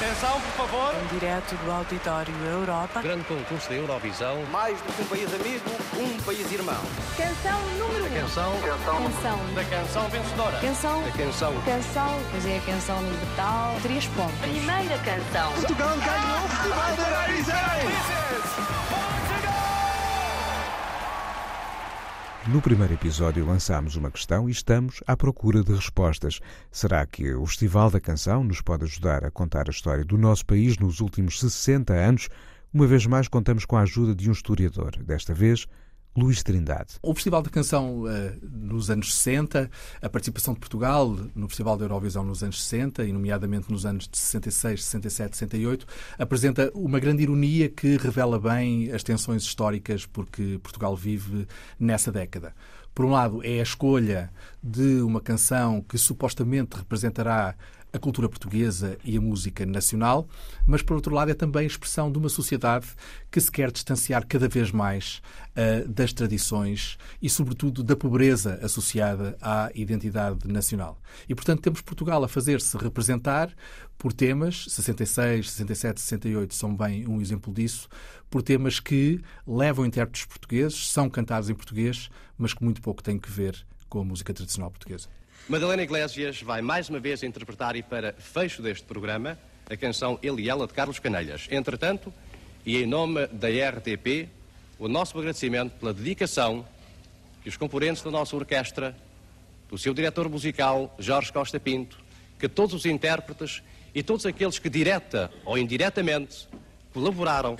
Atenção, por favor. Em direto do Auditório Europa. Grande concurso da Eurovisão. Mais do que um país amigo, um país irmão. Canção número 1. Um. Canção. Canção. Da canção vencedora. Canção. Da canção. Canção. Pois é a canção universal. Três pontos. Primeira canção. Portugal ganhou o Festival da Eurovisão. No primeiro episódio lançámos uma questão e estamos à procura de respostas. Será que o Festival da Canção nos pode ajudar a contar a história do nosso país nos últimos 60 anos? Uma vez mais contamos com a ajuda de um historiador, desta vez Luís Trindade. O Festival da Canção uh, nos anos 60, a participação de Portugal no Festival da Eurovisão nos anos 60, e nomeadamente nos anos de 66, 67, 68, apresenta uma grande ironia que revela bem as tensões históricas porque Portugal vive nessa década. Por um lado, é a escolha de uma canção que supostamente representará a cultura portuguesa e a música nacional, mas, por outro lado, é também a expressão de uma sociedade que se quer distanciar cada vez mais uh, das tradições e, sobretudo, da pobreza associada à identidade nacional. E, portanto, temos Portugal a fazer-se representar por temas, 66, 67, 68 são bem um exemplo disso, por temas que levam intérpretes portugueses, são cantados em português, mas que muito pouco têm que ver com a música tradicional portuguesa. Madalena Iglesias vai mais uma vez interpretar e para fecho deste programa a canção Ele e Ela de Carlos Canelhas. Entretanto, e em nome da RTP, o nosso agradecimento pela dedicação que os componentes da nossa orquestra, do seu diretor musical, Jorge Costa Pinto, que todos os intérpretes e todos aqueles que direta ou indiretamente colaboraram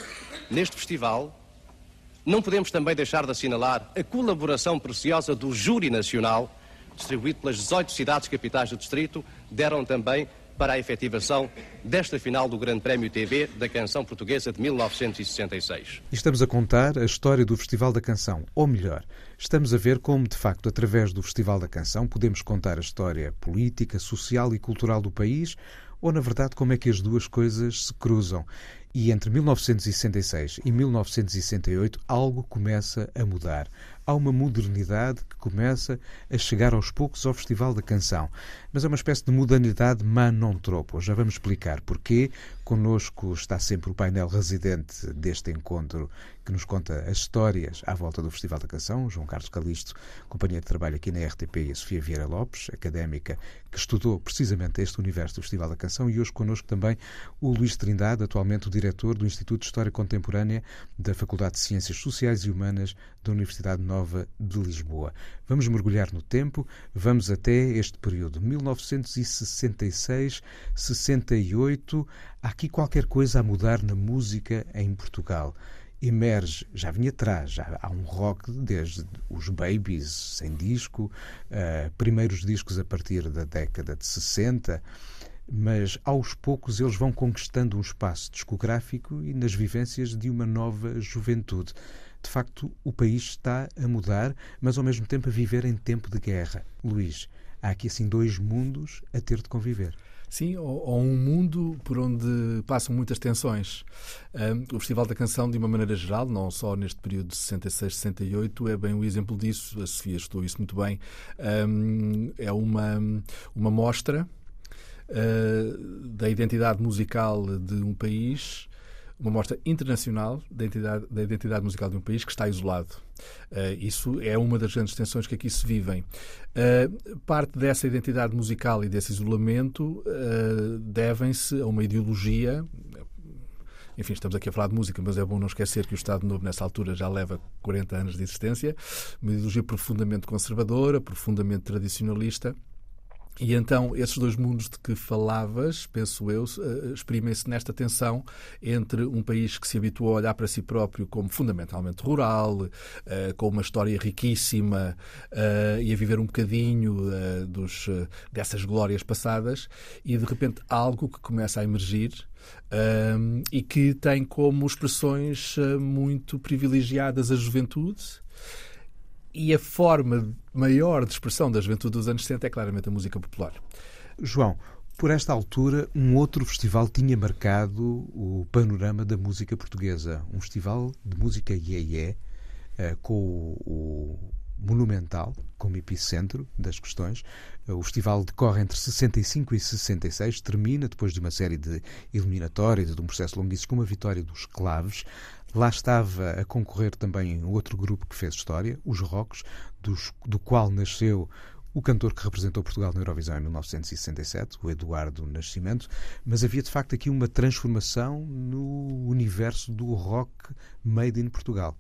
neste festival, não podemos também deixar de assinalar a colaboração preciosa do Júri Nacional distribuído pelas 18 cidades capitais do distrito, deram também para a efetivação desta final do Grande Prémio TV da Canção Portuguesa de 1966. Estamos a contar a história do Festival da Canção, ou melhor, estamos a ver como, de facto, através do Festival da Canção, podemos contar a história política, social e cultural do país, ou, na verdade, como é que as duas coisas se cruzam. E entre 1966 e 1968 algo começa a mudar há uma modernidade que começa a chegar aos poucos ao Festival da Canção. Mas é uma espécie de modernidade man non troppo. Já vamos explicar porquê. Conosco está sempre o painel residente deste encontro que nos conta as histórias à volta do Festival da Canção, João Carlos Calisto, companheiro de trabalho aqui na RTP, e a Sofia Vieira Lopes, académica, que estudou precisamente este universo do Festival da Canção, e hoje connosco também o Luís Trindade, atualmente o diretor do Instituto de História Contemporânea da Faculdade de Ciências Sociais e Humanas da Universidade Nova de Lisboa. Vamos mergulhar no tempo, vamos até este período, 1966-68. Há aqui qualquer coisa a mudar na música em Portugal emerge, já vinha atrás, já há um rock desde os Babies sem disco, uh, primeiros discos a partir da década de 60, mas aos poucos eles vão conquistando um espaço discográfico e nas vivências de uma nova juventude de facto, o país está a mudar, mas ao mesmo tempo a viver em tempo de guerra. Luís, há aqui assim dois mundos a ter de conviver. Sim, ou, ou, um mundo por onde passam muitas tensões. Um, o Festival da Canção, de uma maneira geral, não só neste período de 66, 68, é bem um exemplo disso. A Sofia estudou isso muito bem. Um, é uma, uma mostra uh, da identidade musical de um país uma mostra internacional da identidade, da identidade musical de um país que está isolado. Uh, isso é uma das grandes tensões que aqui se vivem. Uh, parte dessa identidade musical e desse isolamento uh, devem-se a uma ideologia. Enfim, estamos aqui a falar de música, mas é bom não esquecer que o Estado Novo, nessa altura, já leva 40 anos de existência. Uma ideologia profundamente conservadora, profundamente tradicionalista e então, esses dois mundos de que falavas, penso eu, eh, exprimem-se nesta tensão entre um país que se habituou a olhar para si próprio como fundamentalmente rural, eh, com uma história riquíssima eh, e a viver um bocadinho dos, dessas glórias passadas, e de repente algo que começa a emergir e que tem como expressões muito privilegiadas a juventude e a forma maior de expressão da juventude dos anos 60 é claramente a música popular. João, por esta altura, um outro festival tinha marcado o panorama da música portuguesa. Um festival de música iê, -iê com o, monumental, como epicentro das questões. O festival decorre entre 65 e 66, termina depois de uma série de eliminatórias, de um processo longuíssimo, com uma vitória dos Claves. Lá estava a concorrer também outro grupo que fez história, os Rocks, dos, do qual nasceu o cantor que representou Portugal na Eurovisão em 1967, o Eduardo Nascimento, mas havia de facto aqui uma transformação no universo do rock made in Portugal.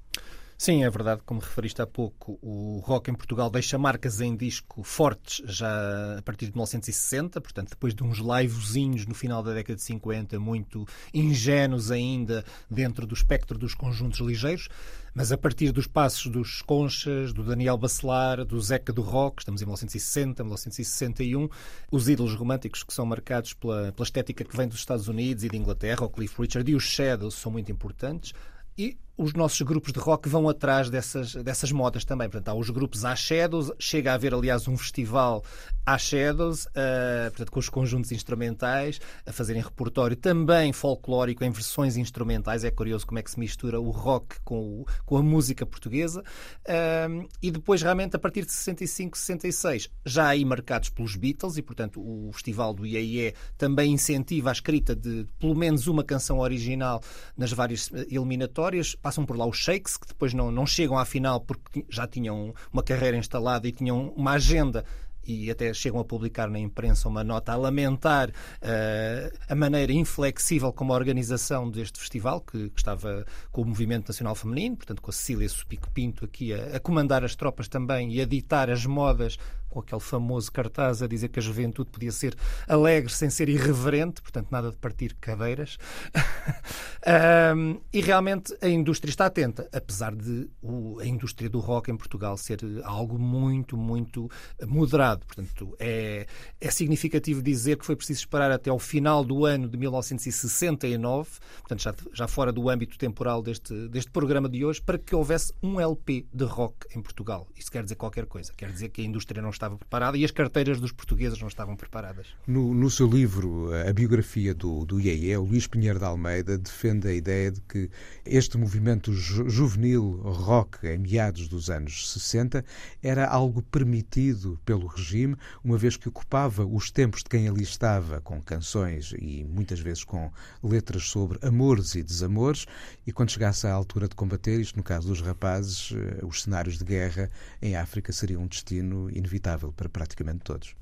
Sim, é verdade, como referiste há pouco, o rock em Portugal deixa marcas em disco fortes já a partir de 1960, portanto, depois de uns livezinhos no final da década de 50, muito ingênuos ainda dentro do espectro dos conjuntos ligeiros, mas a partir dos passos dos Conchas, do Daniel Bacelar, do Zeca do Rock, estamos em 1960, 1961, os ídolos românticos que são marcados pela, pela estética que vem dos Estados Unidos e de Inglaterra, o Cliff Richard e os Shadows são muito importantes. E os nossos grupos de rock vão atrás dessas, dessas modas também. Portanto, há os grupos A Shadows, chega a haver, aliás, um festival A Shadows, uh, portanto, com os conjuntos instrumentais, a fazerem repertório também folclórico em versões instrumentais. É curioso como é que se mistura o rock com, o, com a música portuguesa. Uh, e depois, realmente, a partir de 65, 66, já aí marcados pelos Beatles, e, portanto, o festival do IAE também incentiva a escrita de pelo menos uma canção original nas várias eh, eliminatórias passam por lá os shakes, que depois não, não chegam à final porque já tinham uma carreira instalada e tinham uma agenda e até chegam a publicar na imprensa uma nota a lamentar uh, a maneira inflexível como a organização deste festival, que, que, estava com o Movimento Nacional Feminino, portanto com a Cecília Supico Pinto aqui a, a comandar as tropas também e a ditar as modas com aquele famoso cartaz a dizer que a juventude podia ser alegre sem ser irreverente, portanto, nada de partir cadeiras. um, e realmente a indústria está atenta, apesar de o, a indústria do rock em Portugal ser algo muito, muito moderado. Portanto, é, é significativo dizer que foi preciso esperar até ao final do ano de 1969, portanto, já, já fora do âmbito temporal deste, deste programa de hoje, para que houvesse um LP de rock em Portugal. Isso quer dizer qualquer coisa. Quer dizer que a indústria não estava preparada e as carteiras dos portugueses não estavam preparadas. No, no seu livro, a biografia do, do IEE, o Luís Pinheiro de Almeida defende a ideia de que este movimento ju juvenil rock em meados dos anos 60 era algo permitido pelo regime, uma vez que ocupava os tempos de quem ali estava, com canções e muitas vezes com letras sobre amores e desamores, e quando chegasse à altura de combater, isto no caso dos rapazes, eh, os cenários de guerra em África seriam um destino inevitável para praticamente todos.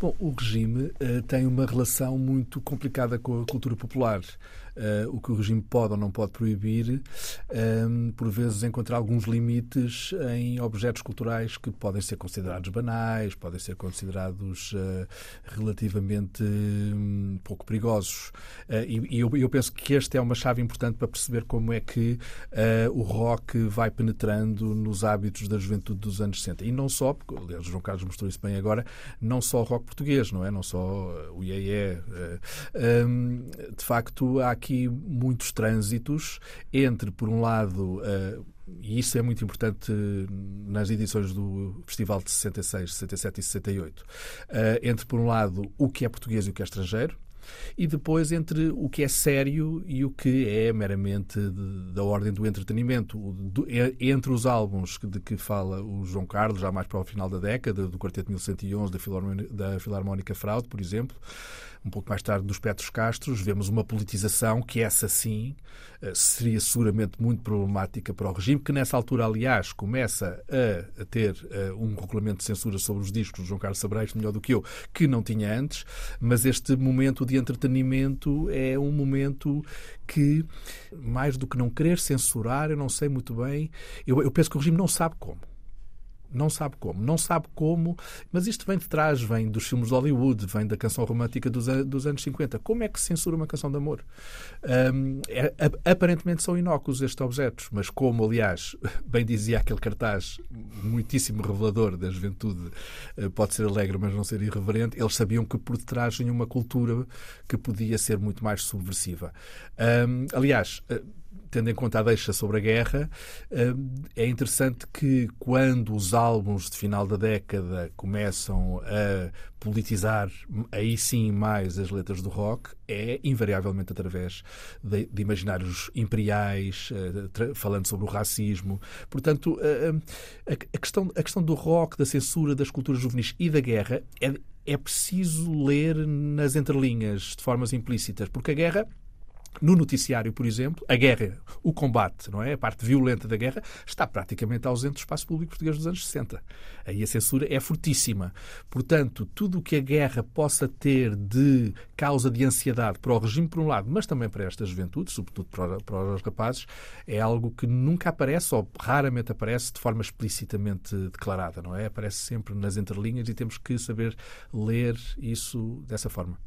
Bom, o regime uh, tem uma relação muito complicada com a cultura popular uh, o que o regime pode ou não pode proibir, um, por vezes encontra alguns limites em objetos culturais que podem ser considerados banais, podem ser considerados uh, relativamente um, pouco perigosos. Uh, e, e eu, eu, penso que esta é uma chave importante para perceber como é que o rock vai penetrando nos hábitos da juventude dos anos 60. E não só, porque aliás, João Carlos mostrou isso bem agora, não só o rock português, não é? Não só o IEE. Um, de facto, há aqui aqui muitos trânsitos entre, por um lado, uh, e isso é muito importante nas edições do Festival de 66, 67 e 68, uh, eh, entre, por um lado, o que é português e o que é estrangeiro, e depois entre o que é sério e o que é meramente de, da ordem do entretenimento. Do, entre os álbuns de que fala o João Carlos, já mais para o final da década, do Quarteto 1111, da Filarmónica, da Filarmónica Fraude, por exemplo, um pouco mais tarde dos Petros Castros, vemos uma politização que essa sim eh, seria seguramente muito problemática para o regime, que nessa altura, aliás, começa a, ter eh, um regulamento de censura sobre os discos do João Carlos Sabreis, melhor do que eu, que não tinha antes, mas este momento de entretenimento é um momento que, mais do que não querer censurar, eu não sei muito bem, eu, eu penso que o regime não sabe como. Não sabe como. Não sabe como, mas isto vem de trás, vem dos filmes de Hollywood, vem da canção romântica dos, dos anos 50. Como é que se censura uma canção de amor? Um, é, aparentemente são inócuos estes objetos, mas como, aliás, bem dizia aquele cartaz muitíssimo revelador da juventude, eh, pode ser alegre, mas não ser irreverente, eles sabiam que por detrás tinha uma cultura que podia ser muito mais subversiva. Um, aliás, eh, tendo em conta a deixa sobre a guerra, é interessante que quando os álbuns de final da década começam a politizar aí sim mais as letras do rock, é invariavelmente através de, de imaginários imperiais, uh, falando sobre o racismo. Portanto, uh, a, a, questão, a questão do rock, da censura, das culturas juvenis e da guerra é, é preciso ler nas entrelinhas, de formas implícitas, porque a guerra no noticiário, por exemplo, a guerra, o combate, não é? A parte violenta da guerra está praticamente ausente do espaço público português dos anos 60. Aí a censura é fortíssima. Portanto, tudo o que a guerra possa ter de causa de ansiedade para o regime, por um lado, mas também para esta juventude, sobretudo para, os rapazes, é algo que nunca aparece ou raramente aparece de forma explicitamente declarada, não é? Aparece sempre nas entrelinhas e temos que saber ler isso dessa forma.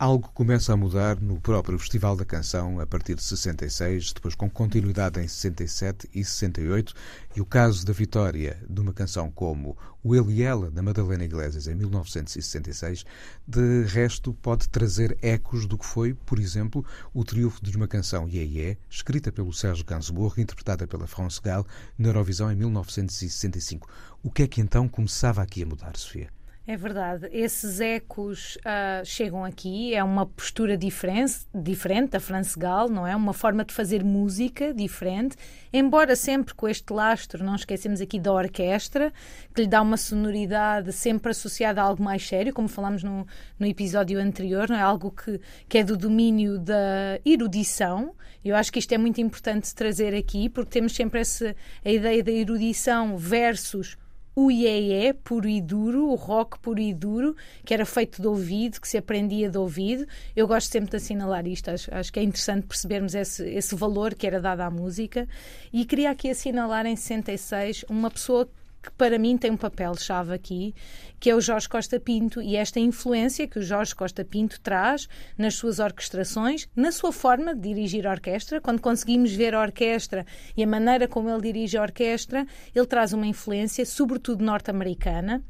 Algo começa a mudar no próprio Festival da Canção a partir de 66, depois com continuidade em 67 e 68, e o caso da vitória de uma canção como O Ele e Ela, da Madalena Iglesias, em 1966, de resto pode trazer ecos do que foi, por exemplo, o triunfo de uma canção Iê escrita pelo Sérgio Gainsbourg interpretada pela France Gall na Eurovisão em 1965. O que é que então começava aqui a mudar, Sofia? É verdade. Esses ecos uh, chegam aqui. É uma postura diferente, diferente da France Gall, não é? Uma forma de fazer música diferente. Embora sempre com este lastro, não esquecemos aqui da orquestra, que lhe dá uma sonoridade sempre associada a algo mais sério, como falámos no, no episódio anterior, não é? Algo que, que é do domínio da erudição. Eu acho que isto é muito importante trazer aqui, porque temos sempre essa, a ideia da erudição versus o iê puro e duro, o rock puro e duro, que era feito de ouvido, que se aprendia de ouvido. Eu gosto sempre de assinalar isto, acho, acho que é interessante percebermos esse, esse valor que era dado à música. E queria aqui assinalar em 66 uma pessoa que para mim tem um papel-chave aqui, que é o Jorge Costa Pinto e esta influência que o Jorge Costa Pinto traz nas suas orquestrações, na sua forma de dirigir a orquestra. Quando conseguimos ver a orquestra e a maneira como ele dirige a orquestra, ele traz uma influência, sobretudo norte-americana,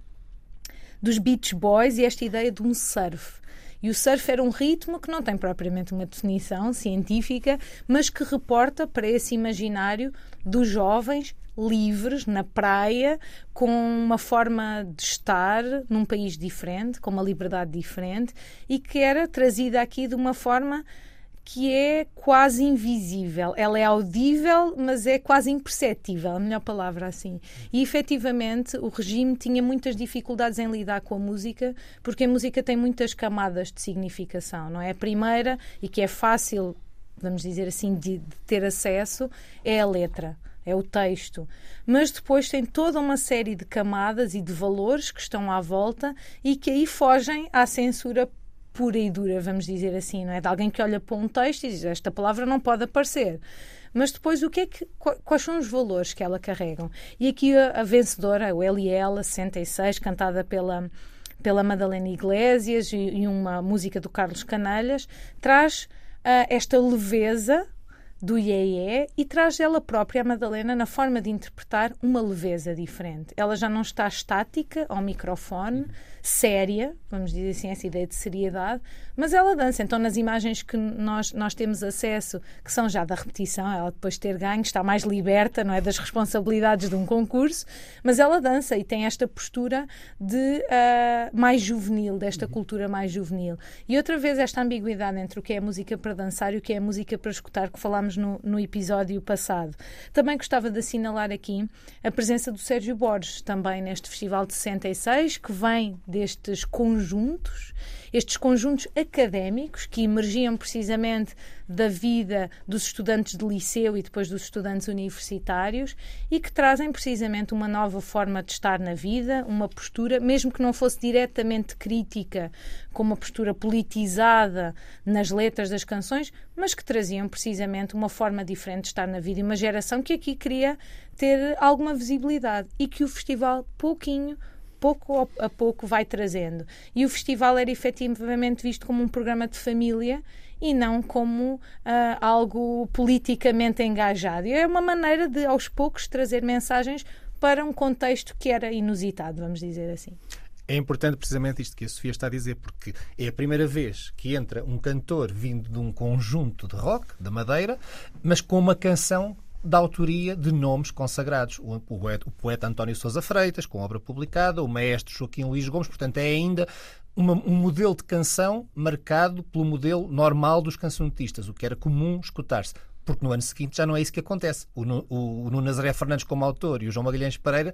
dos Beach Boys e esta ideia de um surf. E o surf era um ritmo que não tem propriamente uma definição científica, mas que reporta para esse imaginário dos jovens livres na praia, com uma forma de estar num país diferente, com uma liberdade diferente e que era trazida aqui de uma forma que é quase invisível. Ela é audível, mas é quase imperceptível, a melhor palavra assim. E efetivamente o regime tinha muitas dificuldades em lidar com a música, porque a música tem muitas camadas de significação, não é? A primeira, e que é fácil, vamos dizer assim, de, de ter acesso, é a letra é o texto. Mas depois tem toda uma série de camadas e de valores que estão à volta e que aí fogem à censura pura e dura, vamos dizer assim, não é? De alguém que olha para um texto e diz esta palavra não pode aparecer. Mas depois o que é que quais são os valores que ela carregam? E aqui a, a vencedora, o L.I.L. 66, cantada pela pela Madalena Iglesias e, e uma música do Carlos Canalhas, traz uh, esta leveza do Iê e traz ela própria, a Madalena, na forma de interpretar uma leveza diferente. Ela já não está estática ao microfone, séria, vamos dizer assim, essa ideia de seriedade, mas ela dança. Então, nas imagens que nós, nós temos acesso, que são já da repetição, ela depois de ter ganho, está mais liberta, não é, das responsabilidades de um concurso, mas ela dança e tem esta postura de uh, mais juvenil, desta uhum. cultura mais juvenil. E outra vez esta ambiguidade entre o que é música para dançar e o que é música para escutar, que falámos no, no episódio passado. Também gostava de assinalar aqui a presença do Sérgio Borges, também neste Festival de 66, que vem destes conjuntos, estes conjuntos académicos que emergiam precisamente da vida dos estudantes de liceu e depois dos estudantes universitários e que trazem precisamente uma nova forma de estar na vida, uma postura, mesmo que não fosse diretamente crítica, com uma postura politizada nas letras das canções, mas que traziam precisamente uma forma diferente de estar na vida e uma geração que aqui queria ter alguma visibilidade e que o festival pouquinho pouco a pouco vai trazendo. E o festival era efetivamente visto como um programa de família e não como uh, algo politicamente engajado. E é uma maneira de, aos poucos, trazer mensagens para um contexto que era inusitado, vamos dizer assim. É importante precisamente isto que a Sofia está a dizer, porque é a primeira vez que entra um cantor vindo de um conjunto de rock, da Madeira, mas com uma canção da autoria de nomes consagrados. O, o, poeta António Sousa Freitas, com obra publicada, o maestro Joaquim Luís Gomes, portanto, é ainda uma, um modelo de canção marcado pelo modelo normal dos cancionetistas, o que era comum escutar-se porque no ano seguinte já não é isso que acontece. O, o, o Nazaré Fernandes como autor e o João Magalhães Pereira,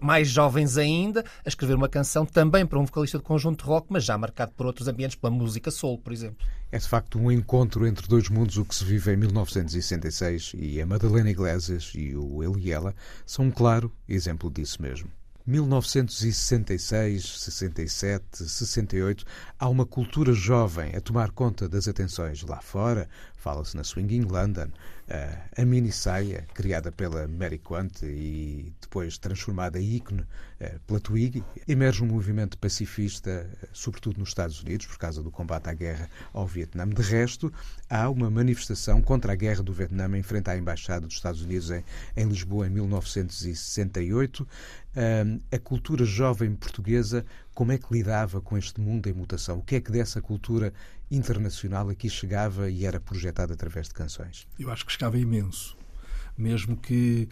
mais jovens ainda, a escrever uma canção também para um vocalista de conjunto de rock, mas já marcado por outros ambientes, pela música soul, por exemplo. É de facto um encontro entre dois mundos, o que se vive em 1966 e a Madalena Iglesias e o Eliela são um claro exemplo disso mesmo. 1966, 67, 68, há uma cultura jovem a tomar conta das atenções lá fora. Fala-se na Swinging London, a mini saia, criada pela Mary Quant e depois transformada em ícone pela Twiggy, emerge um movimento pacifista, sobretudo nos Estados Unidos, por causa do combate à guerra ao Vietnã. De resto, há uma manifestação contra a guerra do Vietnã em frente à Embaixada dos Estados Unidos em, em Lisboa em 1968 a cultura jovem portuguesa, como é que lidava com este mundo em mutação? O que é que dessa cultura internacional aqui chegava e era projetada através de canções? Eu acho que chegava imenso. Mesmo que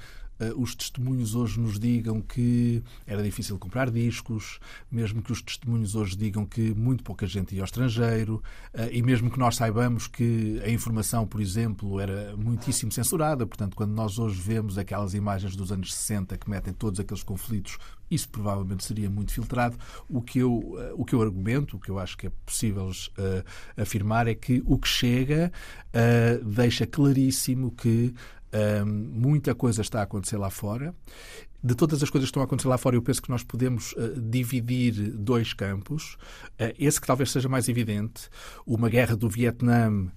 os testemunhos hoje nos digam que era difícil comprar discos, mesmo que os testemunhos hoje digam que muito pouca gente ia ao estrangeiro, uh, e mesmo que nós saibamos que a informação, por exemplo, era muitíssimo censurada, portanto, quando nós hoje vemos aquelas imagens dos anos 60 que metem todos aqueles conflitos, isso provavelmente seria muito filtrado. O que eu, uh, o que eu argumento, o que eu acho que é possível afirmar é que o que chega deixa claríssimo que muita coisa está a acontecer lá fora. De todas as coisas que estão a acontecer lá fora, eu penso que nós podemos uh, dividir dois campos. Uh, esse que talvez seja mais evidente, uma guerra do Vietnã,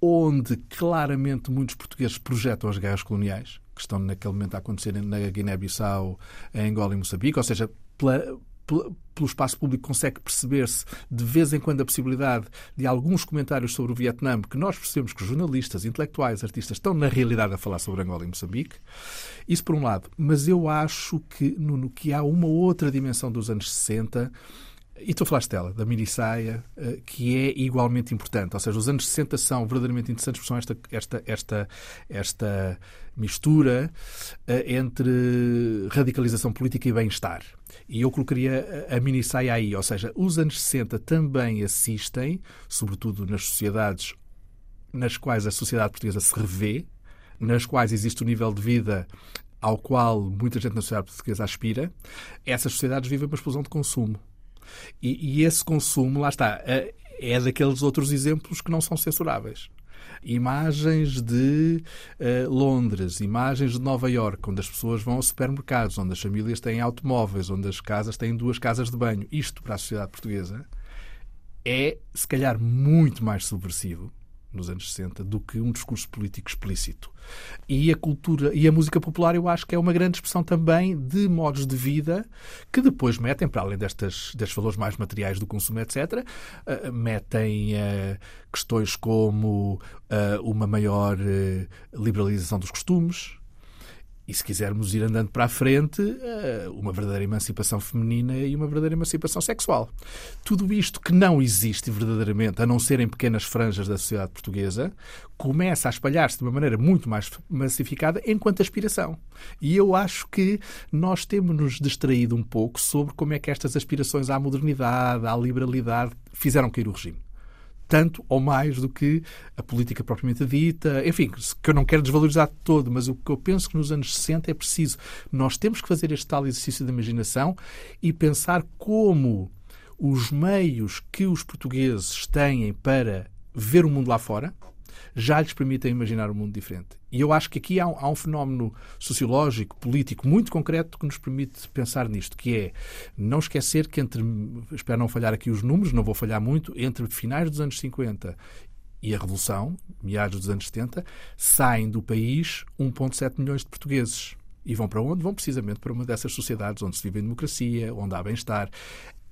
onde claramente muitos portugueses projetam as guerras coloniais, que estão naquele momento a acontecer na Guiné-Bissau, em Angola e Moçambique, ou seja, pela, pelo espaço público consegue perceber-se de vez em quando a possibilidade de alguns comentários sobre o Vietnã, que nós percebemos que jornalistas, intelectuais, artistas estão na realidade a falar sobre Angola e Moçambique. Isso por um lado. Mas eu acho que, no que há uma outra dimensão dos anos 60 e tu falaste dela, da minissaia, eh, que é igualmente importante. Ou seja, os anos 60 são verdadeiramente interessantes porque são esta, esta, esta, esta mistura eh, entre radicalização política e bem-estar. E eu colocaria a minissaia aí. Ou seja, os anos 60 também assistem, sobretudo nas sociedades nas quais a sociedade portuguesa se revê, nas quais existe o um nível de vida ao qual muita gente na sociedade portuguesa aspira, essas sociedades vivem uma explosão de consumo. E, e esse consumo, lá está, é, é daqueles outros exemplos que não são censuráveis imagens de uh, Londres, imagens de Nova York, onde as pessoas vão aos supermercados, onde as famílias têm automóveis, onde as casas têm duas casas de banho. Isto para a sociedade portuguesa é, se calhar, muito mais subversivo nos anos 60 do que um discurso político explícito. E a cultura e a música popular eu acho que é uma grande expressão também de modos de vida que depois metem, para além destas, destes valores mais materiais do consumo, etc., eh, metem uh, questões como uh, uma maior liberalização dos costumes, e se quisermos ir andando para a frente, eh, uma verdadeira emancipação feminina e uma verdadeira emancipação sexual. Tudo isto que não existe verdadeiramente, a não ser em pequenas franjas da sociedade portuguesa, começa a espalhar-se de uma maneira muito mais massificada enquanto aspiração. E eu acho que nós temos-nos distraído um pouco sobre como é que estas aspirações à modernidade, à liberalidade, fizeram cair o regime tanto ou mais do que a política propriamente dita. Enfim, que eu não quero desvalorizar todo, mas o que eu penso que nos anos 60 é preciso. Nós temos que fazer este tal exercício de imaginação e pensar como os meios que os portugueses têm para ver o mundo lá fora já lhes permitem imaginar um mundo diferente. E eu acho que aqui há um, há um, fenómeno sociológico, político, muito concreto que nos permite pensar nisto, que é não esquecer que entre, espero não falhar aqui os números, não vou falhar muito, entre finais dos anos 50 e a Revolução, meados dos anos 70, saem do país 1,7 milhões de portugueses. E vão para onde? Vão precisamente para uma dessas sociedades onde se vive em democracia, onde há bem-estar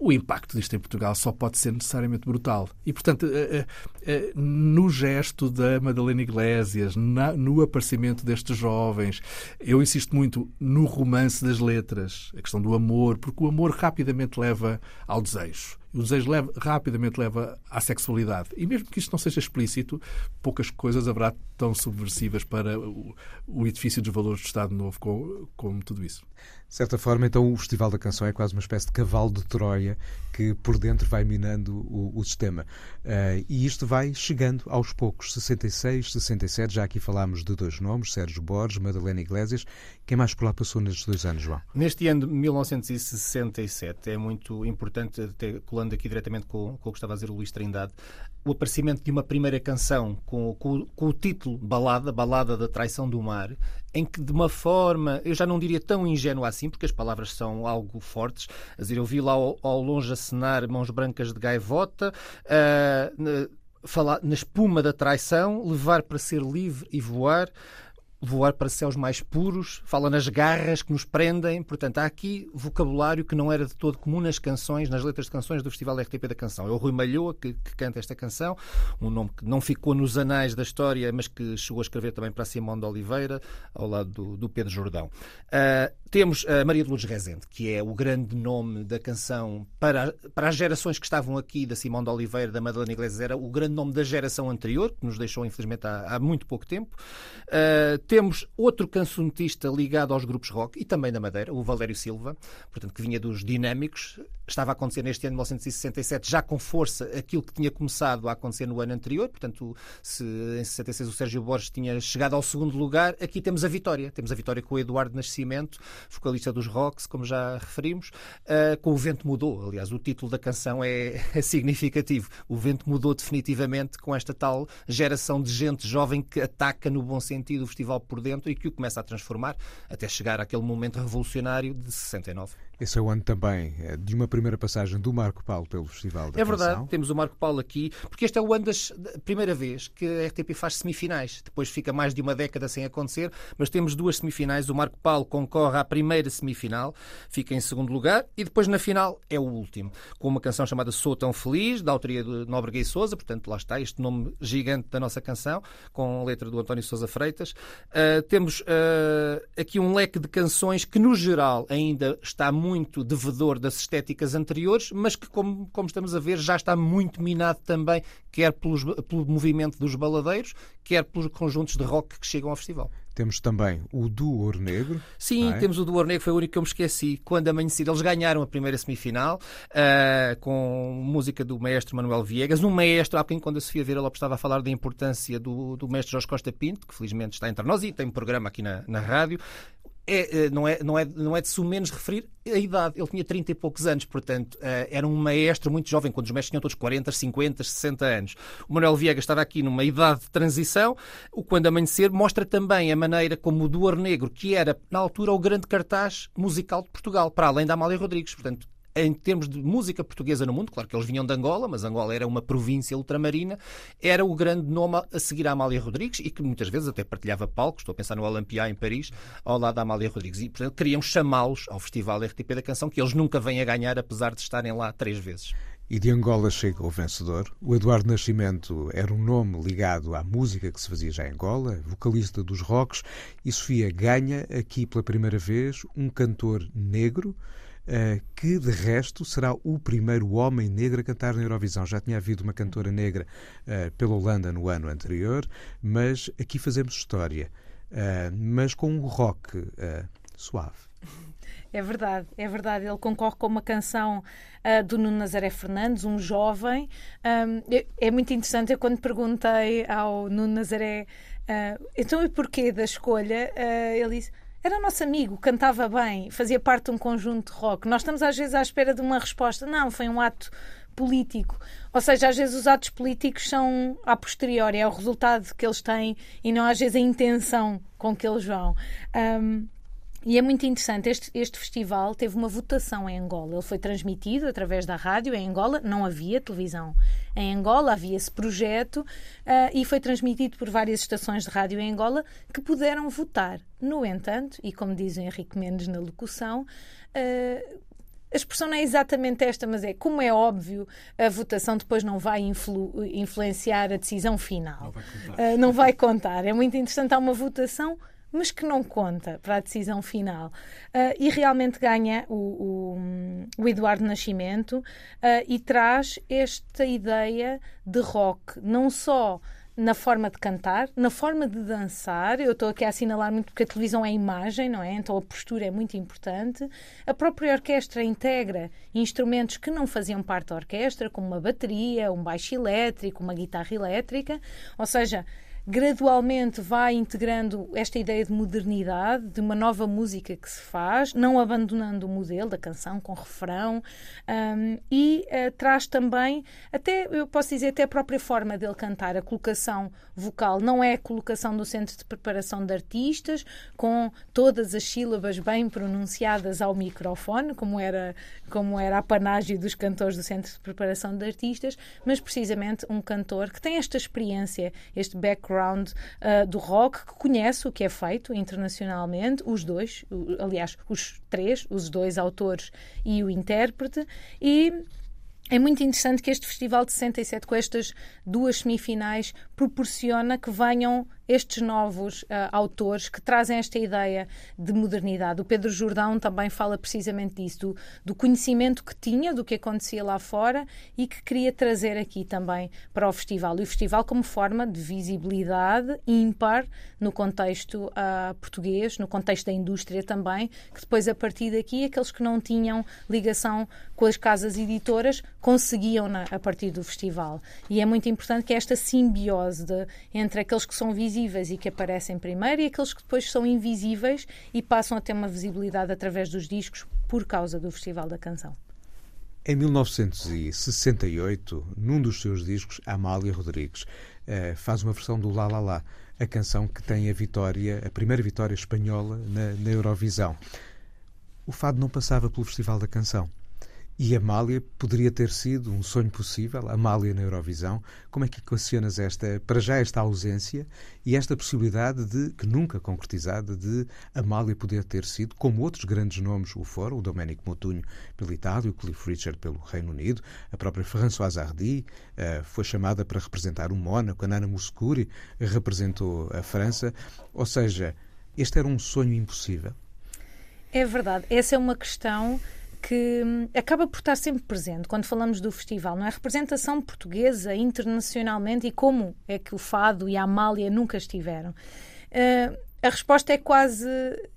o impacto disto em Portugal só pode ser necessariamente brutal. E, portanto, eh, eh, no gesto da Madalena Iglesias, no aparecimento destes jovens, eu insisto muito no romance das letras, a questão do amor, porque o amor rapidamente leva ao desejo. O desejo leva, rapidamente leva à sexualidade. E mesmo que isto não seja explícito, poucas coisas haverá tão subversivas para o, o edifício dos valores do Estado Novo como, como tudo isso. De certa forma, então, o Festival da Canção é quase uma espécie de cavalo de Troia que por dentro vai minando o, o sistema. Uh, e isto vai chegando aos poucos. 66, 67, já aqui falámos de dois nomes, Sérgio Borges, Madalena Iglesias. Quem mais por lá passou nestes dois anos, João? Neste ano de 1967, é muito importante, ter, colando aqui diretamente com, com o que estava a dizer o Luís Trindade, o aparecimento de uma primeira canção com, com, com, o título Balada, Balada da Traição do Mar, em que de uma forma, eu já não diria tão ingênua assim, porque as palavras são algo fortes. A dizer, eu vi lá ao, ao longe acenar mãos brancas de gaivota, uh, falar na espuma da traição, levar para ser livre e voar voar para céus mais puros, fala nas garras que nos prendem. Portanto, há aqui vocabulário que não era de todo comum nas canções, nas letras de canções do Festival RTP da Canção. É o Rui Malhoa que, que, canta esta canção, um nome que não ficou nos anais da história, mas que chegou a escrever também para Simão de Oliveira, ao lado do, do Pedro Jordão. Uh, temos a Maria de Lourdes Rezende, que é o grande nome da canção para, para as gerações que estavam aqui, da Simão de Oliveira, da Madalena Iglesias, era o grande nome da geração anterior, que nos deixou, infelizmente, há, há muito pouco tempo. Uh, temos outro cancionetista ligado aos grupos rock e também da Madeira, o Valério Silva, portanto, que vinha dos Dinâmicos. Estava a acontecer neste ano de 1967, já com força aquilo que tinha começado a acontecer no ano anterior. Portanto, se em 66 o Sérgio Borges tinha chegado ao segundo lugar, aqui temos a vitória. Temos a vitória com o Eduardo Nascimento, vocalista dos Rocks, como já referimos. Uh, com o Vento Mudou. Aliás, o título da canção é, é significativo. O Vento Mudou definitivamente com esta tal geração de gente jovem que ataca no bom sentido o festival por dentro e que o começa a transformar até chegar àquele momento revolucionário de 69. Esse é o ano também eh, de uma primeira passagem do Marco Paulo pelo Festival da É verdade, Canção. temos o Marco Paulo aqui, porque este é o ano da primeira vez que a RTP faz semifinais. Depois fica mais de uma década sem acontecer, mas temos duas semifinais. O Marco Paulo concorre à primeira semifinal, fica em segundo lugar, e depois na final é o último, com uma canção chamada Sou Tão Feliz, da autoria de Nóbrega e Souza, portanto lá está este nome gigante da nossa canção, com a letra do António Souza Freitas. Uh, temos uh, aqui um leque de canções que, no geral, ainda está muito muito devedor das estéticas anteriores, mas que, como, como estamos a ver, já está muito minado também, quer pelos, pelo movimento dos baladeiros, quer pelos conjuntos de rock que chegam ao festival. Temos também o do Ouro Negro. Sim, é? temos o do Ouro Negro, foi o único que eu me esqueci. Quando amanhecido, eles ganharam a primeira semifinal uh, com música do maestro Manuel Viegas. Um maestro, há bocadinho, quando a Sofia Vieira Lopes estava a falar da importância do, do mestre Jorge Costa Pinto, que felizmente está entre nós e tem um programa aqui na, na rádio, é, é, não, é, não, é, não é de sumenos referir a idade. Ele tinha 30 e poucos anos, portanto, uh, era um maestro muito jovem, quando os mestres tinham todos 40, 50, 60 anos. O Manuel Viegas estava aqui numa idade de transição. O Quando Amanhecer mostra também a maneira como o Duor Negro, que era, na altura, o grande cartaz musical de Portugal, para além da Amália Rodrigues. Portanto, em termos de música portuguesa no mundo, claro que eles vinham de Angola, mas Angola era uma província ultramarina, era o grande nome a seguir a Amália Rodrigues e que muitas vezes até partilhava palcos, estou a pensar no Olympia em Paris, ao lado da Amália Rodrigues. E, portanto, queriam chamá-los ao Festival RTP da Canção, que eles nunca vêm a ganhar, apesar de estarem lá três vezes. E de Angola chega o vencedor. O Eduardo Nascimento era um nome ligado à música que se fazia já em Angola, vocalista dos rocks, e Sofia ganha aqui pela primeira vez um cantor negro que de resto será o primeiro homem negro a cantar na Eurovisão. Já tinha havido uma cantora negra uh, pela Holanda no ano anterior, mas aqui fazemos história, uh, mas com um rock suave. É verdade, é verdade. Ele concorre com uma canção uh, do Nuno Nazaré Fernandes, um jovem. Um, é muito interessante. Eu, quando perguntei ao Nuno Nazaré, uh, então e porquê da escolha, uh, ele disse era nosso amigo, cantava bem, fazia parte de um conjunto de rock. Nós estamos às vezes à espera de uma resposta. Não, foi um ato político. Ou seja, às vezes os atos políticos são a posteriori, é o resultado que eles têm e não às vezes a intenção com que eles vão. Um, e é muito interessante, este, este festival teve uma votação em Angola. Ele foi transmitido através da rádio em Angola, não havia televisão em Angola, havia esse projeto uh, e foi transmitido por várias estações de rádio em Angola que puderam votar. No entanto, e como diz o Henrique Mendes na locução, uh, a expressão não é exatamente esta, mas é como é óbvio, a votação depois não vai influ, influenciar a decisão final. Não vai. Uh, não vai contar. É muito interessante, há uma votação mas que não conta para a decisão final. Uh, e realmente ganha o, o, o Eduardo Nascimento uh, e traz esta ideia de rock, não só na forma de cantar, na forma de dançar. Eu estou aqui a assinalar muito porque a televisão é imagem, não é? Então a postura é muito importante. A própria orquestra integra instrumentos que não faziam parte da orquestra, como uma bateria, um baixo elétrico, uma guitarra elétrica. Ou seja, gradualmente vai integrando esta ideia de modernidade, de uma nova música que se faz, não abandonando o modelo da canção com refrão um, e uh, traz também, até eu posso dizer, até a própria forma dele cantar, a colocação vocal não é a colocação do centro de preparação de artistas, com todas as sílabas bem pronunciadas ao microfone, como era, como era a panágio dos cantores do centro de preparação de artistas, mas precisamente um cantor que tem esta experiência, este background background uh, do rock, que conhece o que é feito internacionalmente, os dois, aliás, os três, os dois autores e o intérprete, e é muito interessante que este festival de 67, com estas duas semifinais, proporciona que venham estes novos uh, autores que trazem esta ideia de modernidade. O Pedro Jordão também fala precisamente disso, do, do, conhecimento que tinha do que acontecia lá fora e que queria trazer aqui também para o festival. E o festival como forma de visibilidade ímpar no contexto uh, português, no contexto da indústria também, que depois a partir daqui aqueles que não tinham ligação com as casas editoras conseguiam na, a partir do festival. E é muito importante que esta simbiose de, entre aqueles que são visíveis visíveis e que aparecem primeiro e aqueles que depois são invisíveis e passam a ter uma visibilidade através dos discos por causa do Festival da Canção. Em 1968, num dos seus discos, Amália Rodrigues uh, faz uma versão do La La La, a canção que tem a vitória, a primeira vitória espanhola na, na Eurovisão. O fado não passava pelo Festival da Canção. E Amália poderia ter sido um sonho possível, Amália na Eurovisão. Como é que equacionas esta, para já esta ausência e esta possibilidade de, que nunca concretizada, de Amália poder ter sido, como outros grandes nomes o foram, o Domenico Motunho pela Itália, o Cliff Richard pelo Reino Unido, a própria Françoise Hardy uh, foi chamada para representar o Mónaco, a Nana Mouskouri representou a França. Ou seja, este era um sonho impossível. É verdade. Essa é uma questão que hum, acaba por estar sempre presente quando falamos do festival, não é? A representação portuguesa internacionalmente e como é que o Fado e a Amália nunca estiveram. Uh, a resposta é quase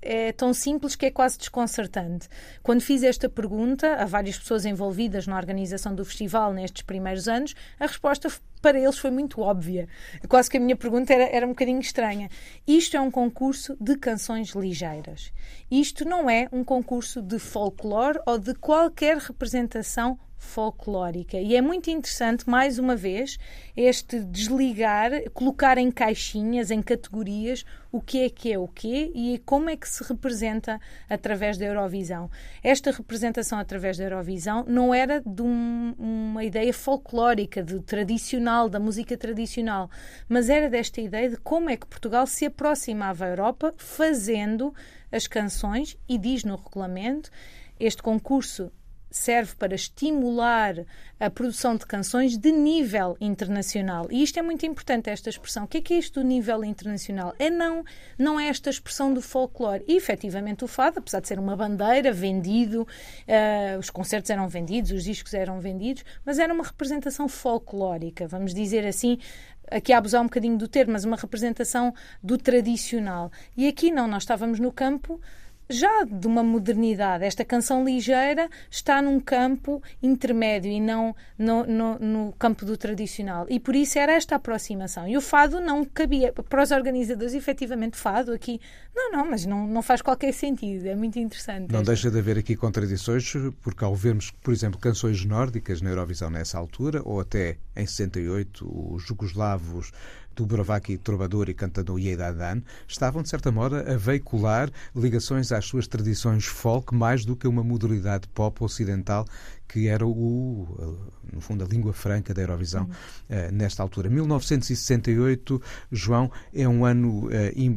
é tão simples que é quase desconcertante. Quando fiz esta pergunta a várias pessoas envolvidas na organização do festival nestes primeiros anos, a resposta para eles foi muito óbvia. Quase que a minha pergunta era, era um bocadinho estranha. Isto é um concurso de canções ligeiras. Isto não é um concurso de folclore ou de qualquer representação folclórica. E é muito interessante, mais uma vez, este desligar, colocar em caixinhas, em categorias, o que é que é o quê e como é que se representa através da Eurovisão. Esta representação através da Eurovisão não era de um, uma ideia folclórica, de tradicional, da música tradicional, mas era desta ideia de como é que Portugal se aproximava à Europa fazendo as canções e diz no regulamento este concurso serve para estimular a produção de canções de nível internacional. E isto é muito importante, esta expressão. O que é, que é isto do nível internacional? É não, não é esta expressão do folclore. E, efetivamente, o fado, apesar de ser uma bandeira, vendido, uh, os concertos eram vendidos, os discos eram vendidos, mas era uma representação folclórica, vamos dizer assim, aqui a abusar um bocadinho do termo, mas uma representação do tradicional. E aqui não, nós estávamos no campo já de uma modernidade. Esta canção ligeira está num campo intermédio e não no, no, no, campo do tradicional. E por isso era esta aproximação. E o fado não cabia. Para os organizadores, efetivamente, fado aqui. Não, não, mas não, não faz qualquer sentido. É muito interessante. Não esta. deixa de haver aqui contradições, porque ao vermos, por exemplo, canções nórdicas na Eurovisão nessa altura, ou até em 68, os jugoslavos Dubrovaki Trovador e cantador Yedadan estavam, de certa modo, a veicular ligações às suas tradições folk mais do que uma modalidade pop ocidental que era o, no fundo, a língua franca da Eurovisão uhum. nesta altura. 1968, João, é um ano uh,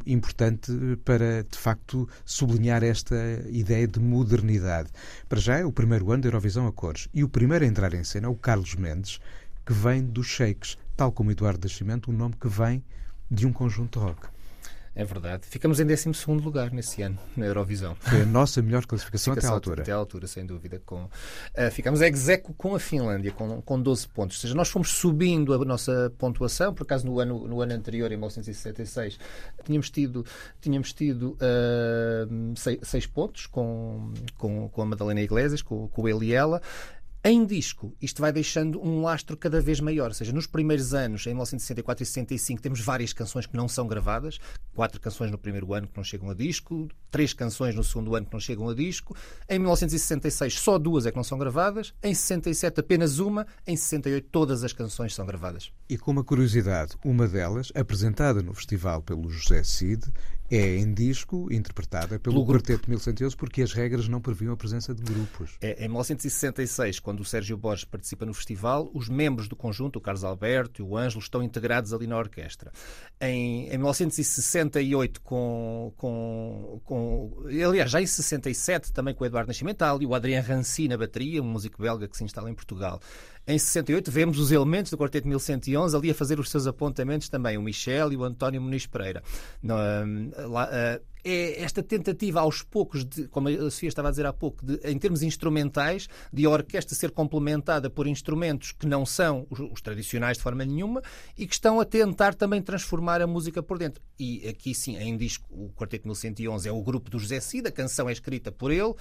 importante para, de facto, sublinhar esta ideia de modernidade. Para já é o primeiro ano da Eurovisão a cores. E o primeiro a entrar em cena é o Carlos Mendes, que vem dos Shakes, tal como Eduardo Nascimento, um nome que vem de um conjunto rock. É verdade. Ficamos em 12 lugar nesse ano, na Eurovisão. Foi a nossa melhor classificação até à altura. Até à altura, sem dúvida. Com, uh, ficamos execo com a Finlândia, com, com 12 pontos. Ou seja, nós fomos subindo a nossa pontuação. Por acaso, no ano, no ano anterior, em 1966, tínhamos tido, tínhamos tido uh, seis, seis, pontos com, com, com a Madalena Iglesias, com, com ele e ela. Em disco, isto vai deixando um lastro cada vez maior. Ou seja, nos primeiros anos, em 1964 e 65, temos várias canções que não são gravadas. Quatro canções no primeiro ano que não chegam a disco, três canções no segundo ano que não chegam a disco. Em 1966, só duas é que não são gravadas. Em 67, apenas uma. Em 68, todas as canções são gravadas. E com uma curiosidade, uma delas, apresentada no festival pelo José Cid, é em disco, interpretada pelo, pelo Quarteto 1111, porque as regras não previam a presença de grupos. É, em 1966, quando o Sérgio Borges participa no festival, os membros do conjunto, o Carlos Alberto e o Ângelo, estão integrados ali na orquestra. Em, em 1968, com, com, com. Aliás, já em 67, também com o Eduardo Nascimento, e o Adriano Ranci na bateria, um músico belga que se instala em Portugal. Em 68 vemos os elementos do Quarteto 1111 ali a fazer os seus apontamentos também, o Michel e o António Muniz Pereira. Hum, lá, uh, é esta tentativa aos poucos, de, como a Sofia estava a dizer há pouco, de, em termos instrumentais, de a orquestra ser complementada por instrumentos que não são os, os, tradicionais de forma nenhuma e que estão a tentar também transformar a música por dentro. E aqui sim, em disco, o Quarteto 1111 é o grupo do José Cid, a canção é escrita por ele. Uh,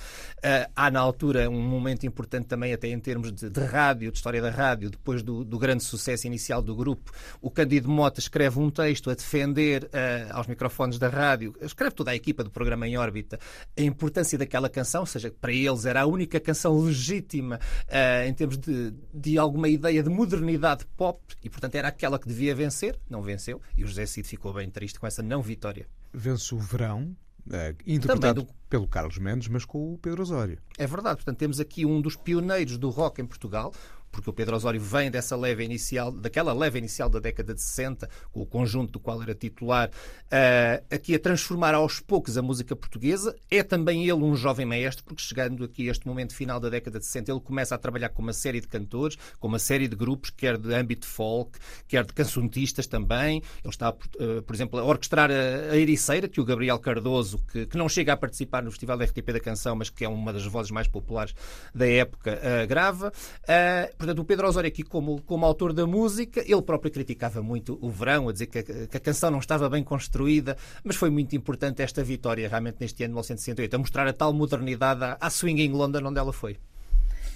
há na altura um momento importante também, até em termos de, de rádio, de história da rádio, depois do, do, grande sucesso inicial do grupo. O Cândido Mota escreve um texto a defender uh, aos microfones da rádio, escreve toda a equipa do programa Em Órbita a importância daquela canção, ou seja, para eles era a única canção legítima uh, em termos de, de alguma ideia de modernidade pop e, portanto, era aquela que devia vencer. Não venceu e o José Cid ficou bem triste com essa não vitória. Vence o verão, Uh, interpretado do... pelo Carlos Mendes, mas com o Pedro Osório. É verdade, portanto temos aqui um dos pioneiros do rock em Portugal, porque o Pedro Osório vem dessa leva inicial, daquela leva inicial da década de 60, com o conjunto do qual era titular, uh, aqui a transformar aos poucos a música portuguesa. É também ele um jovem maestro, porque chegando aqui a este momento final da década de 60, ele começa a trabalhar com uma série de cantores, com uma série de grupos, quer de âmbito folk, quer de cancionistas também. Ele está, uh, por exemplo, a orquestrar a, a Ericeira, que o Gabriel Cardoso, que, que, não chega a participar no Festival da RTP da Canção, mas que é uma das vozes mais populares da época, uh, grava. Uh, Portanto, o Pedro Osório aqui, como, como autor da música, ele próprio criticava muito o verão, a dizer que a, que a canção não estava bem construída, mas foi muito importante esta vitória realmente neste ano de 1968, a mostrar a tal modernidade à, à Swinging London onde ela foi.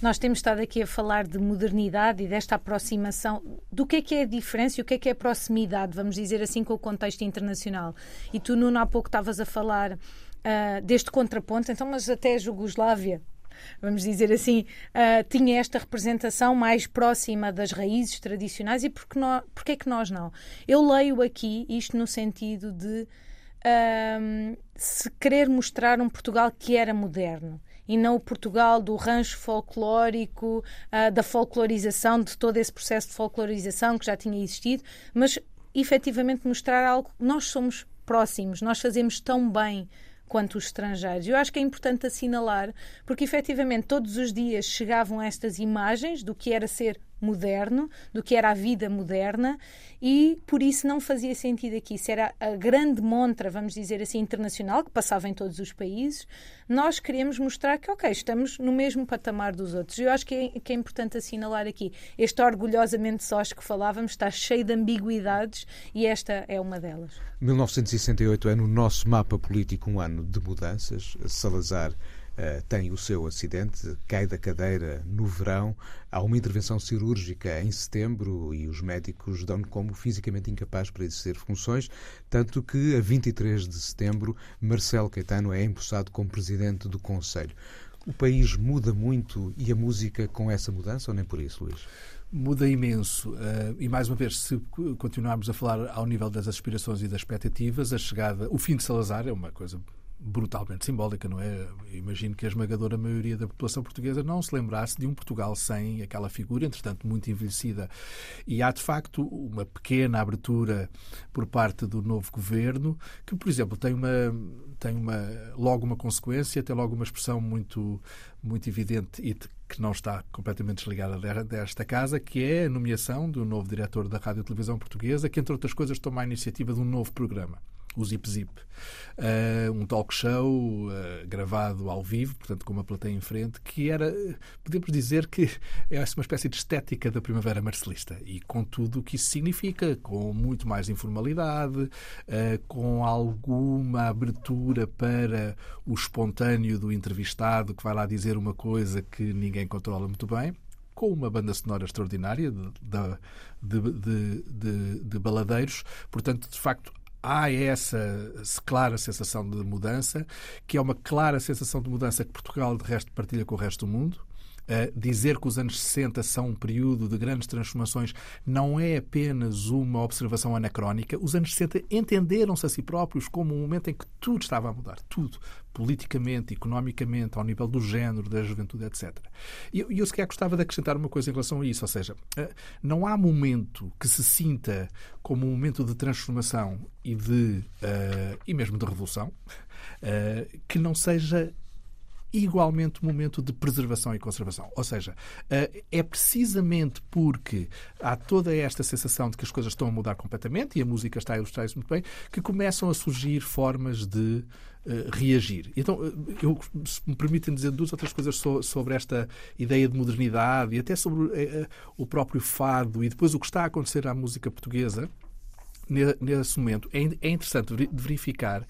Nós temos estado aqui a falar de modernidade e desta aproximação. Do que é que é a diferença e o que é que é a proximidade, vamos dizer assim, com o contexto internacional? E tu, Nuno, há pouco estavas a falar uh, deste contraponto, então, mas até a Jugoslávia vamos dizer assim, uh, tinha esta representação mais próxima das raízes tradicionais e porque, nós, porque é que nós não? Eu leio aqui isto no sentido de uh, se querer mostrar um Portugal que era moderno e não o Portugal do rancho folclórico, uh, da folclorização, de todo esse processo de folclorização que já tinha existido, mas efetivamente mostrar algo. Nós somos próximos, nós fazemos tão bem quanto os estrangeiros. Eu acho que é importante assinalar, porque efetivamente todos os dias chegavam estas imagens do que era ser moderno, do que era a vida moderna, e por isso não fazia sentido aqui. Se era a grande montra, vamos dizer assim, internacional, que passava em todos os países, nós queremos mostrar que, ok, estamos no mesmo patamar dos outros. Eu acho que é, que é importante assinalar aqui. Este orgulhosamente sós que falávamos está cheio de ambiguidades e esta é uma delas. 1968 é no nosso mapa político um ano de mudanças. Salazar tem o seu acidente, cai da cadeira no verão, há uma intervenção cirúrgica em setembro e os médicos dão-no como fisicamente incapaz para exercer funções, tanto que a 23 de setembro Marcelo Caetano é empossado como presidente do Conselho. O país muda muito e a música com essa mudança ou nem por isso, Luís? Muda imenso. Uh, e mais uma vez, se continuarmos a falar ao nível das aspirações e das expectativas, a chegada, o fim de Salazar é uma coisa brutalmente simbólica, não é? Imagino que a esmagadora maioria da população portuguesa não se lembrasse de um Portugal sem aquela figura, entretanto muito envelhecida. E há de facto uma pequena abertura por parte do novo governo, que, por exemplo, tem uma tem uma logo uma consequência, tem logo uma expressão muito muito evidente e que não está completamente desligada desta casa, que é a nomeação do novo diretor da Rádio e Televisão Portuguesa, que entre outras coisas toma a iniciativa de um novo programa o Zip Zip. Uh, um talk show uh, gravado ao vivo, portanto com uma plateia em frente, que era, podemos dizer que é uma espécie de estética da primavera marcelista e com tudo o que isso significa, com muito mais informalidade, uh, com alguma abertura para o espontâneo do entrevistado que vai lá dizer uma coisa que ninguém controla muito bem com uma banda sonora extraordinária de, de, de, de, de baladeiros. Portanto, de facto, há essa clara sensação de mudança, que é uma clara sensação de mudança que Portugal, de resto, partilha com o resto do mundo. Uh, dizer que os anos 60 são um período de grandes transformações não é apenas uma observação anacrónica. Os anos 60 entenderam-se a si próprios como um momento em que tudo estava a mudar. Tudo. Politicamente, economicamente, ao nível do género, da juventude, etc. E eu, eu sequer gostava de acrescentar uma coisa em relação a isso. Ou seja, uh, não há momento que se sinta como um momento de transformação e, de, uh, e mesmo de revolução que não seja igualmente momento de preservação e conservação. Ou seja, eh, é precisamente porque há toda esta sensação de que as coisas estão a mudar completamente, e a música está a ilustrar isso muito bem, que começam a surgir formas de uh, reagir. Então, eh, eu, se me permitem dizer duas outras coisas so, sobre esta ideia de modernidade e até sobre o próprio fado e depois o que está a acontecer à música portuguesa nesse momento. É, é interessante verificar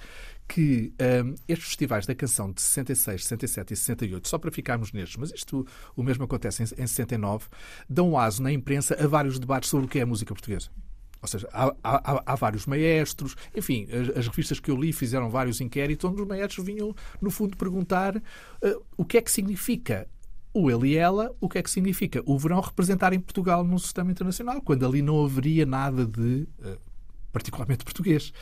que um, estes festivais da canção de 66, 67 e 68, só para ficarmos nestes, mas isto o mesmo acontece em, em 69, dão aso na imprensa a vários debates sobre o que é a música portuguesa. Ou seja, há, há, há, vários maestros, enfim, as, as, revistas que eu li fizeram vários inquéritos onde os maestros vinham, no fundo, perguntar uh, o que é que significa o ele e ela, o que é que significa o verão representar em Portugal no sistema internacional, quando ali não haveria nada de uh, particularmente português.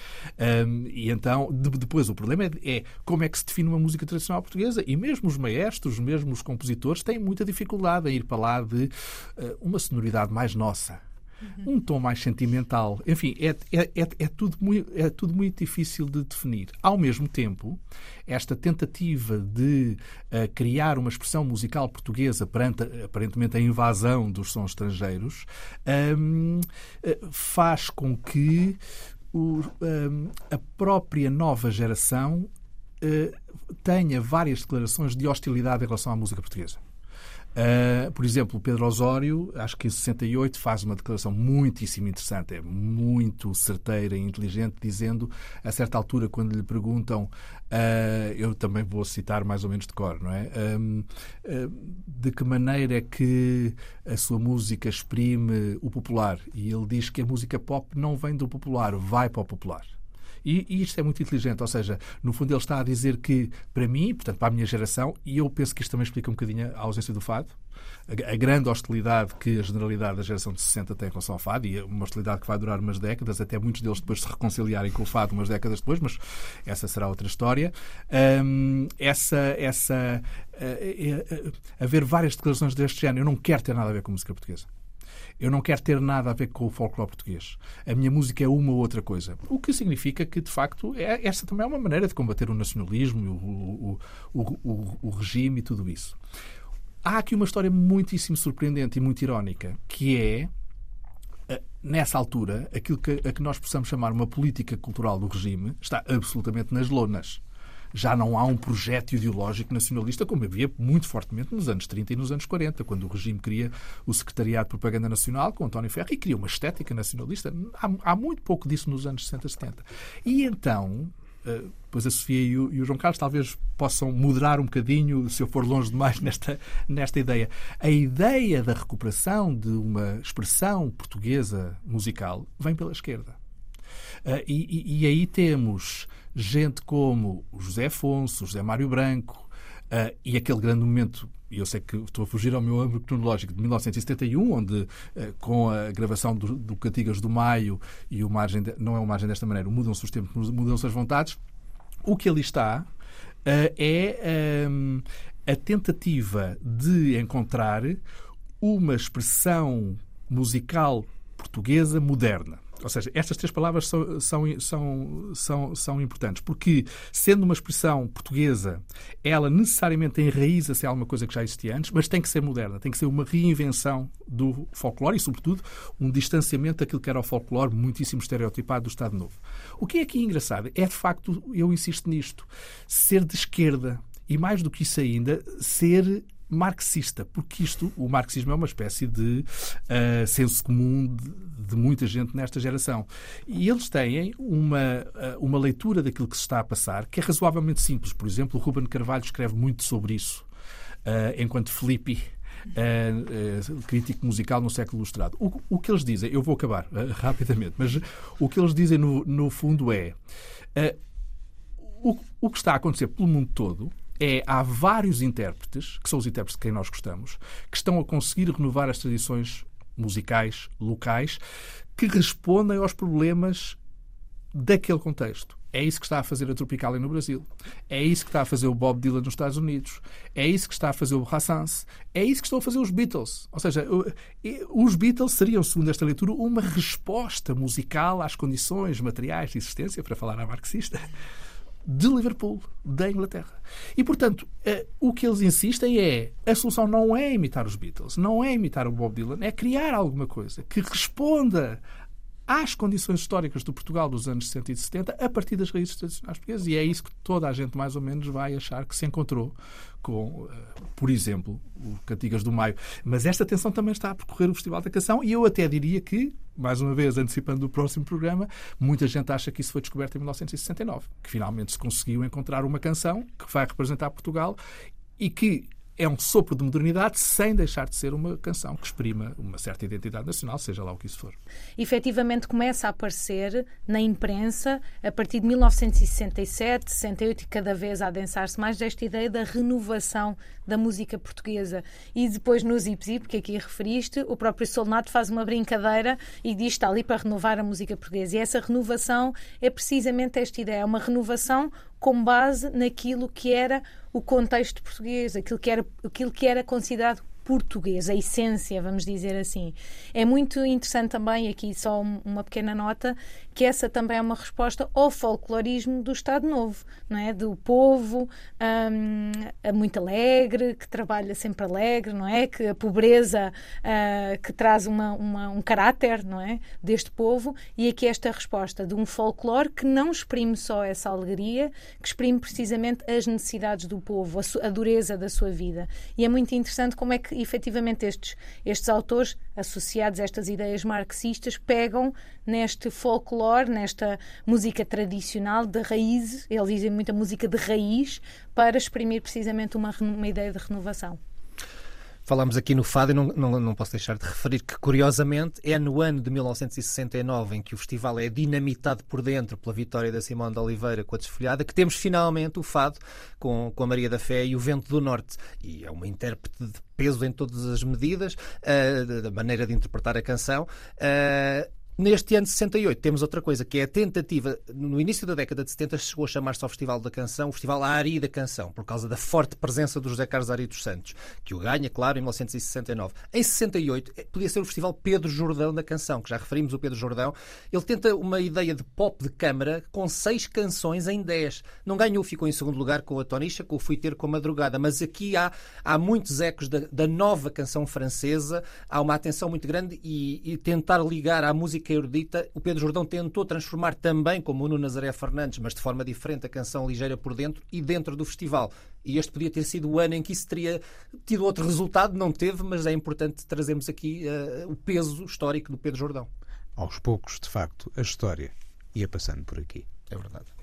Um, e então, de, depois, o problema é, é, como é que se define uma música tradicional portuguesa. E mesmo os maestros, mesmo os compositores, têm muita dificuldade em ir para lá de uh, uma sonoridade mais nossa uhum. um tom mais sentimental. Enfim, é, é, é, é, tudo muito, é tudo muito difícil de definir. Ao mesmo tempo, esta tentativa de uh, criar uma expressão musical portuguesa perante, aparentemente, a invasão dos sons estrangeiros um, eh, faz com que o, um, a própria nova geração uh, tenha várias declarações de hostilidade em relação à música portuguesa. Uh, por exemplo, Pedro Osório, acho que em 68, faz uma declaração muitíssimo interessante, é muito certeira e inteligente, dizendo, a certa altura, quando lhe perguntam, uh, eu também vou citar mais ou menos de cor, não é? Uh, de que maneira é que a sua música exprime o popular? E ele diz que a música pop não vem do popular, vai para o popular. E, e, isto é muito inteligente, ou seja, no fundo ele está a dizer que, para mim, portanto, para a minha geração, e eu penso que isto também explica um bocadinho a ausência do fado, a, a grande hostilidade que a generalidade da geração de 60 tem em relação ao fado, e é uma hostilidade que vai durar umas décadas, até muitos deles depois se reconciliarem com o fado umas décadas depois, mas essa será outra história. Um, essa, essa, uh, uh, uh, haver várias declarações deste género, eu não quero ter nada a ver com música portuguesa. Eu não quero ter nada a ver com o folclore português. A minha música é uma ou outra coisa. O que significa que, de facto, é, esta também é uma maneira de combater o nacionalismo, o, o, o, o regime e tudo isso. Há aqui uma história muitíssimo surpreendente e muito irónica, que é eh, nessa altura, aquilo que, a que nós possamos chamar uma política cultural do regime está absolutamente nas lonas já não há um projeto ideológico nacionalista como havia muito fortemente nos anos 30 e nos anos 40, quando o regime cria o Secretariado de Propaganda Nacional com António Ferro e cria uma estética nacionalista. Há, há muito pouco disso nos anos 60 e 70. E então, eh, pois a Sofia e o, e o, João Carlos talvez possam moderar um bocadinho se eu for longe demais nesta, nesta ideia. A ideia da recuperação de uma expressão portuguesa musical vem pela esquerda. Uh, e, e, e, aí temos gente como o José Afonso, o José Mário Branco uh, e aquele grande momento e eu sei que estou a fugir ao meu âmbito cronológico, de 1971, onde, eh, com a gravação do, do Cantigas do Maio e o Margem, de, não é o Margem desta maneira, mudam-se os tempos, mudam-se as vontades, o que ali está é um, a tentativa de encontrar uma expressão musical portuguesa moderna. Ou seja, estas três palavras são, são, são, são, são importantes, porque, sendo uma expressão portuguesa, ela necessariamente enraiza-se em alguma coisa que já existia antes, mas tem que ser moderna, tem que ser uma reinvenção do folclore e, sobretudo, um distanciamento daquilo que era o folclore muitíssimo estereotipado do Estado Novo. O que é aqui engraçado é, de facto, eu insisto nisto, ser de esquerda e, mais do que isso ainda, ser marxista, porque isto, o marxismo é uma espécie de uh, senso comum de, de, muita gente nesta geração. E eles têm uma, uh, uma leitura daquilo que se está a passar que é razoavelmente simples. Por exemplo, o Ruben Carvalho escreve muito sobre isso, uh, enquanto Felipe. Uh, crítico musical no século ilustrado. O, o, que eles dizem, eu vou acabar uh, rapidamente, mas o que eles dizem no, no fundo é uh, o, o que está a acontecer pelo mundo todo é há vários intérpretes, que são os intérpretes de quem nós gostamos, que estão a conseguir renovar as tradições musicais locais que respondem aos problemas daquele contexto. É isso que está a fazer a Tropicalia no Brasil. É isso que está a fazer o Bob Dylan nos Estados Unidos. É isso que está a fazer o Brassens. É isso que estão a fazer os Beatles. Ou seja, os Beatles seriam, segundo esta leitura, uma resposta musical às condições materiais de existência, para falar a marxista, de Liverpool, da Inglaterra. E, portanto, uh, o que eles insistem é a solução não é imitar os Beatles, não é imitar o Bob Dylan, é criar alguma coisa que responda às condições históricas do Portugal dos anos 60 e 70 a partir das raízes tradicionais portuguesas. E é isso que toda a gente, mais ou menos, vai achar que se encontrou com, eh, por exemplo, o Cantigas do Maio. Mas esta tensão também está a percorrer o Festival da Canção e eu até diria que, mais uma vez, antecipando o próximo programa, muita gente acha que isso foi descoberto em 1969, que finalmente se conseguiu encontrar uma canção que vai representar Portugal e que é um sopro de modernidade sem deixar de ser uma canção que exprima uma certa identidade nacional, seja lá o que isso for. Efetivamente começa a aparecer na imprensa a partir de 1967, 68 e cada vez a adensar-se mais desta ideia da renovação da música portuguesa. E depois no Zip Zip, que aqui referiste, o próprio Solnato faz uma brincadeira e diz que está ali para renovar a música portuguesa. E essa renovação é precisamente esta ideia, é uma renovação com base naquilo que era o contexto português, aquilo que era, aquilo que era considerado português, a essência, vamos dizer assim. É muito interessante também, aqui só uma pequena nota, que essa também é uma resposta ao folclorismo do Estado Novo, não é? Do povo um, muito alegre, que trabalha sempre alegre, não é? Que a pobreza uh, que traz uma, uma, um caráter, não é? Deste povo e aqui esta resposta de um folclore que não exprime só essa alegria, que exprime precisamente as necessidades do povo, a, a dureza da sua vida. E é muito interessante como é que efetivamente estes, estes autores associados a estas ideias marxistas pegam neste folclore, nesta música tradicional de raiz, eles dizem muita música de raiz, para exprimir precisamente uma, uma ideia de renovação. Falamos aqui no fado e não, não, não, posso deixar de referir que, curiosamente, é no ano de 1969 em que o festival é dinamitado por dentro pela vitória da Simone de Oliveira com a desfolhada, que temos finalmente o fado com, com a Maria da Fé e o Vento do Norte. E é uma intérprete de peso em todas as medidas, uh, da maneira de interpretar a canção. Uh, Neste ano de 68 temos outra coisa, que é a tentativa, no início da década de 70 chegou a chamar-se ao Festival da Canção, o Festival Ari da Canção, por causa da forte presença do José Carlos Ari dos Santos, que o ganha, claro, em 1969. Em 68 eh, podia ser o Festival Pedro Jordão da Canção, que já referimos o Pedro Jordão. Ele tenta uma ideia de pop de câmara com seis canções em dez. Não ganhou, ficou em segundo lugar com a Tonisha, com o Fui Ter com a Madrugada, mas aqui há, há muitos ecos da, da nova canção francesa, há uma atenção muito grande e, e tentar ligar à música música erudita, o Pedro Jordão tentou transformar também, como o Nuno Nazaré Fernandes, mas de forma diferente, a canção ligeira por dentro e dentro do festival. E este podia ter sido o ano em que isso teria tido outro resultado, não teve, mas é importante trazermos aqui uh, o peso histórico do Pedro Jordão. Aos poucos, de facto, a história ia passando por aqui. É verdade.